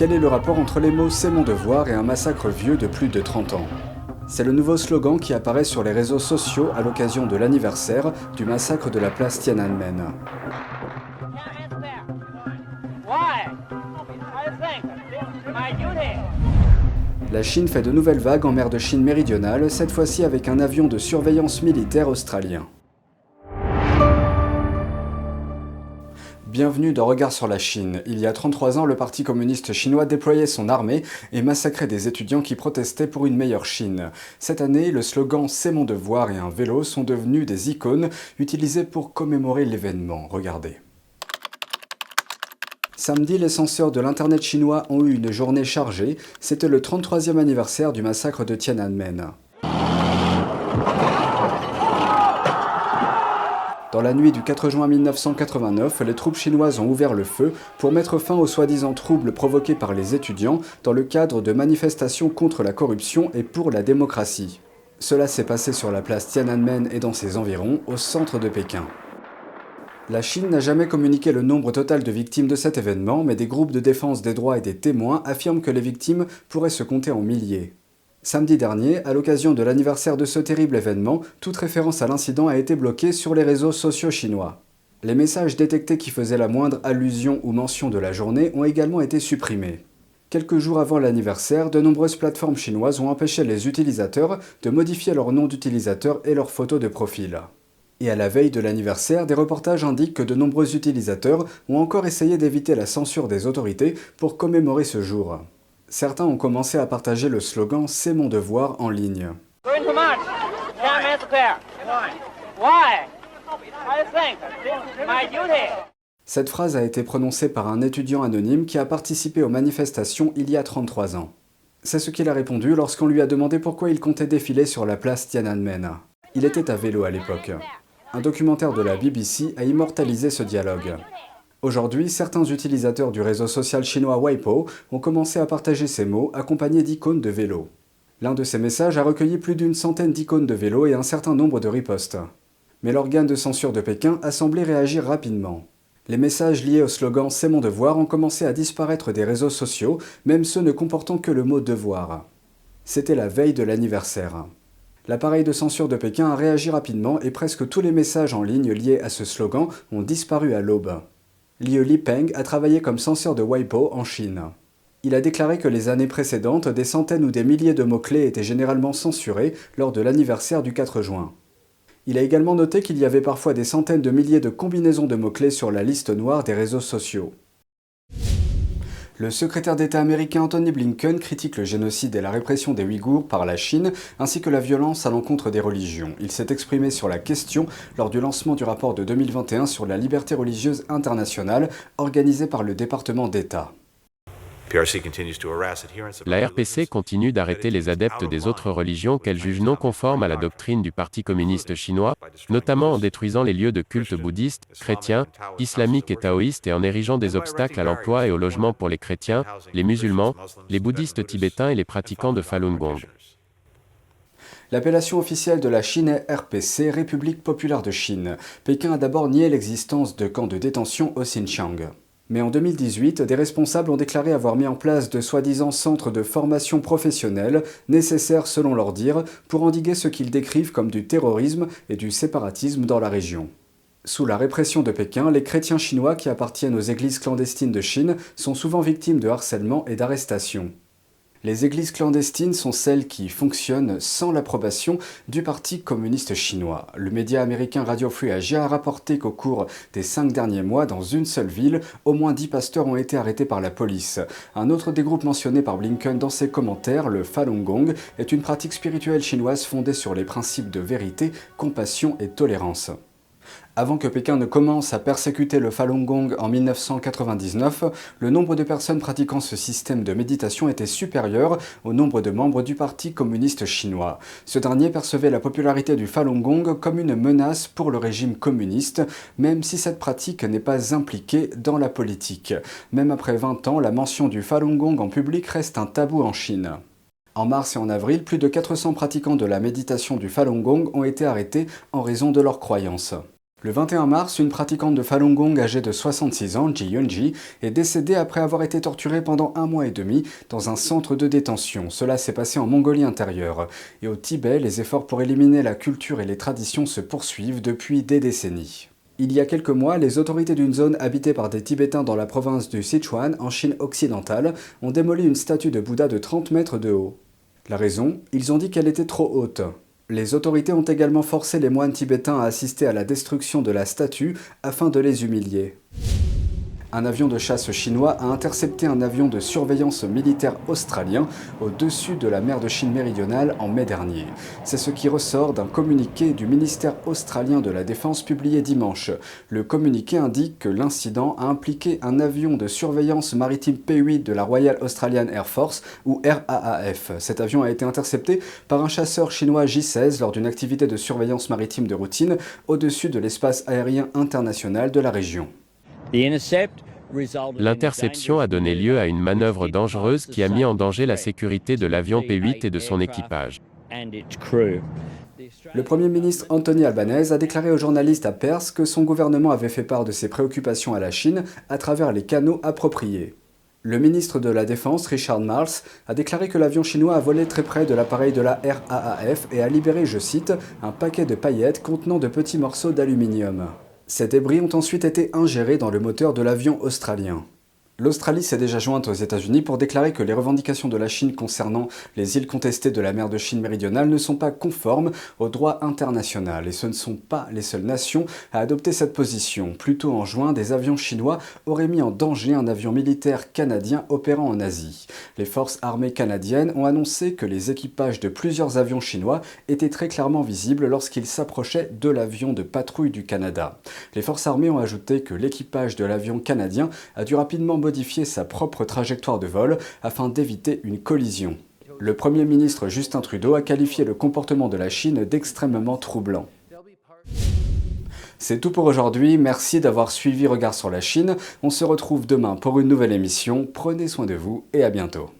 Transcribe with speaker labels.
Speaker 1: Quel est le rapport entre les mots C'est mon devoir et un massacre vieux de plus de 30 ans c'est le nouveau slogan qui apparaît sur les réseaux sociaux à l'occasion de l'anniversaire du massacre de la place Tiananmen. La Chine fait de nouvelles vagues en mer de Chine méridionale, cette fois-ci avec un avion de surveillance militaire australien. Bienvenue dans Regard sur la Chine. Il y a 33 ans, le Parti communiste chinois déployait son armée et massacrait des étudiants qui protestaient pour une meilleure Chine. Cette année, le slogan C'est mon devoir et un vélo sont devenus des icônes utilisées pour commémorer l'événement. Regardez. Samedi, les censeurs de l'Internet chinois ont eu une journée chargée. C'était le 33e anniversaire du massacre de Tiananmen. Dans la nuit du 4 juin 1989, les troupes chinoises ont ouvert le feu pour mettre fin aux soi-disant troubles provoqués par les étudiants dans le cadre de manifestations contre la corruption et pour la démocratie. Cela s'est passé sur la place Tiananmen et dans ses environs, au centre de Pékin. La Chine n'a jamais communiqué le nombre total de victimes de cet événement, mais des groupes de défense des droits et des témoins affirment que les victimes pourraient se compter en milliers. Samedi dernier, à l'occasion de l'anniversaire de ce terrible événement, toute référence à l'incident a été bloquée sur les réseaux sociaux chinois. Les messages détectés qui faisaient la moindre allusion ou mention de la journée ont également été supprimés. Quelques jours avant l'anniversaire, de nombreuses plateformes chinoises ont empêché les utilisateurs de modifier leur nom d'utilisateur et leur photo de profil. Et à la veille de l'anniversaire, des reportages indiquent que de nombreux utilisateurs ont encore essayé d'éviter la censure des autorités pour commémorer ce jour. Certains ont commencé à partager le slogan C'est mon devoir en ligne. Cette phrase a été prononcée par un étudiant anonyme qui a participé aux manifestations il y a 33 ans. C'est ce qu'il a répondu lorsqu'on lui a demandé pourquoi il comptait défiler sur la place Tiananmen. Il était à vélo à l'époque. Un documentaire de la BBC a immortalisé ce dialogue. Aujourd'hui, certains utilisateurs du réseau social chinois Weibo ont commencé à partager ces mots accompagnés d'icônes de vélo. L'un de ces messages a recueilli plus d'une centaine d'icônes de vélo et un certain nombre de ripostes. Mais l'organe de censure de Pékin a semblé réagir rapidement. Les messages liés au slogan C'est mon devoir ont commencé à disparaître des réseaux sociaux, même ceux ne comportant que le mot devoir. C'était la veille de l'anniversaire. L'appareil de censure de Pékin a réagi rapidement et presque tous les messages en ligne liés à ce slogan ont disparu à l'aube. Liu Lipeng a travaillé comme censeur de Weibo en Chine. Il a déclaré que les années précédentes, des centaines ou des milliers de mots-clés étaient généralement censurés lors de l'anniversaire du 4 juin. Il a également noté qu'il y avait parfois des centaines de milliers de combinaisons de mots-clés sur la liste noire des réseaux sociaux. Le secrétaire d'État américain Anthony Blinken critique le génocide et la répression des Ouïghours par la Chine, ainsi que la violence à l'encontre des religions. Il s'est exprimé sur la question lors du lancement du rapport de 2021 sur la liberté religieuse internationale, organisé par le département d'État.
Speaker 2: La RPC continue d'arrêter les adeptes des autres religions qu'elle juge non conformes à la doctrine du Parti communiste chinois, notamment en détruisant les lieux de culte bouddhistes, chrétiens, islamiques et taoïstes et en érigeant des obstacles à l'emploi et au logement pour les chrétiens, les musulmans, les bouddhistes tibétains et les pratiquants de Falun Gong.
Speaker 1: L'appellation officielle de la Chine est RPC, République populaire de Chine. Pékin a d'abord nié l'existence de camps de détention au Xinjiang. Mais en 2018, des responsables ont déclaré avoir mis en place de soi-disant centres de formation professionnelle, nécessaires selon leur dire, pour endiguer ce qu'ils décrivent comme du terrorisme et du séparatisme dans la région. Sous la répression de Pékin, les chrétiens chinois qui appartiennent aux églises clandestines de Chine sont souvent victimes de harcèlement et d'arrestations. Les églises clandestines sont celles qui fonctionnent sans l'approbation du Parti communiste chinois. Le média américain Radio Free Asia a rapporté qu'au cours des cinq derniers mois, dans une seule ville, au moins dix pasteurs ont été arrêtés par la police. Un autre des groupes mentionnés par Blinken dans ses commentaires, le Falun Gong, est une pratique spirituelle chinoise fondée sur les principes de vérité, compassion et tolérance. Avant que Pékin ne commence à persécuter le Falun Gong en 1999, le nombre de personnes pratiquant ce système de méditation était supérieur au nombre de membres du Parti communiste chinois. Ce dernier percevait la popularité du Falun Gong comme une menace pour le régime communiste, même si cette pratique n'est pas impliquée dans la politique. Même après 20 ans, la mention du Falun Gong en public reste un tabou en Chine. En mars et en avril, plus de 400 pratiquants de la méditation du Falun Gong ont été arrêtés en raison de leurs croyances. Le 21 mars, une pratiquante de Falun Gong âgée de 66 ans, Ji Yunji, est décédée après avoir été torturée pendant un mois et demi dans un centre de détention. Cela s'est passé en Mongolie intérieure. Et au Tibet, les efforts pour éliminer la culture et les traditions se poursuivent depuis des décennies. Il y a quelques mois, les autorités d'une zone habitée par des Tibétains dans la province du Sichuan, en Chine occidentale, ont démoli une statue de Bouddha de 30 mètres de haut. La raison? Ils ont dit qu'elle était trop haute. Les autorités ont également forcé les moines tibétains à assister à la destruction de la statue afin de les humilier. Un avion de chasse chinois a intercepté un avion de surveillance militaire australien au-dessus de la mer de Chine méridionale en mai dernier. C'est ce qui ressort d'un communiqué du ministère australien de la Défense publié dimanche. Le communiqué indique que l'incident a impliqué un avion de surveillance maritime P-8 de la Royal Australian Air Force ou RAAF. Cet avion a été intercepté par un chasseur chinois J-16 lors d'une activité de surveillance maritime de routine au-dessus de l'espace aérien international de la région.
Speaker 2: L'interception a donné lieu à une manœuvre dangereuse qui a mis en danger la sécurité de l'avion P-8 et de son équipage.
Speaker 1: Le Premier ministre Anthony Albanese a déclaré aux journalistes à Perse que son gouvernement avait fait part de ses préoccupations à la Chine à travers les canaux appropriés. Le ministre de la Défense, Richard Marles, a déclaré que l'avion chinois a volé très près de l'appareil de la RAAF et a libéré, je cite, un paquet de paillettes contenant de petits morceaux d'aluminium. Ces débris ont ensuite été ingérés dans le moteur de l'avion australien. L'Australie s'est déjà jointe aux États-Unis pour déclarer que les revendications de la Chine concernant les îles contestées de la mer de Chine méridionale ne sont pas conformes au droit international. Et ce ne sont pas les seules nations à adopter cette position. Plus tôt en juin, des avions chinois auraient mis en danger un avion militaire canadien opérant en Asie. Les forces armées canadiennes ont annoncé que les équipages de plusieurs avions chinois étaient très clairement visibles lorsqu'ils s'approchaient de l'avion de patrouille du Canada. Les forces armées ont ajouté que l'équipage de l'avion canadien a dû rapidement sa propre trajectoire de vol afin d'éviter une collision. Le Premier ministre Justin Trudeau a qualifié le comportement de la Chine d'extrêmement troublant. C'est tout pour aujourd'hui, merci d'avoir suivi Regard sur la Chine. On se retrouve demain pour une nouvelle émission. Prenez soin de vous et à bientôt.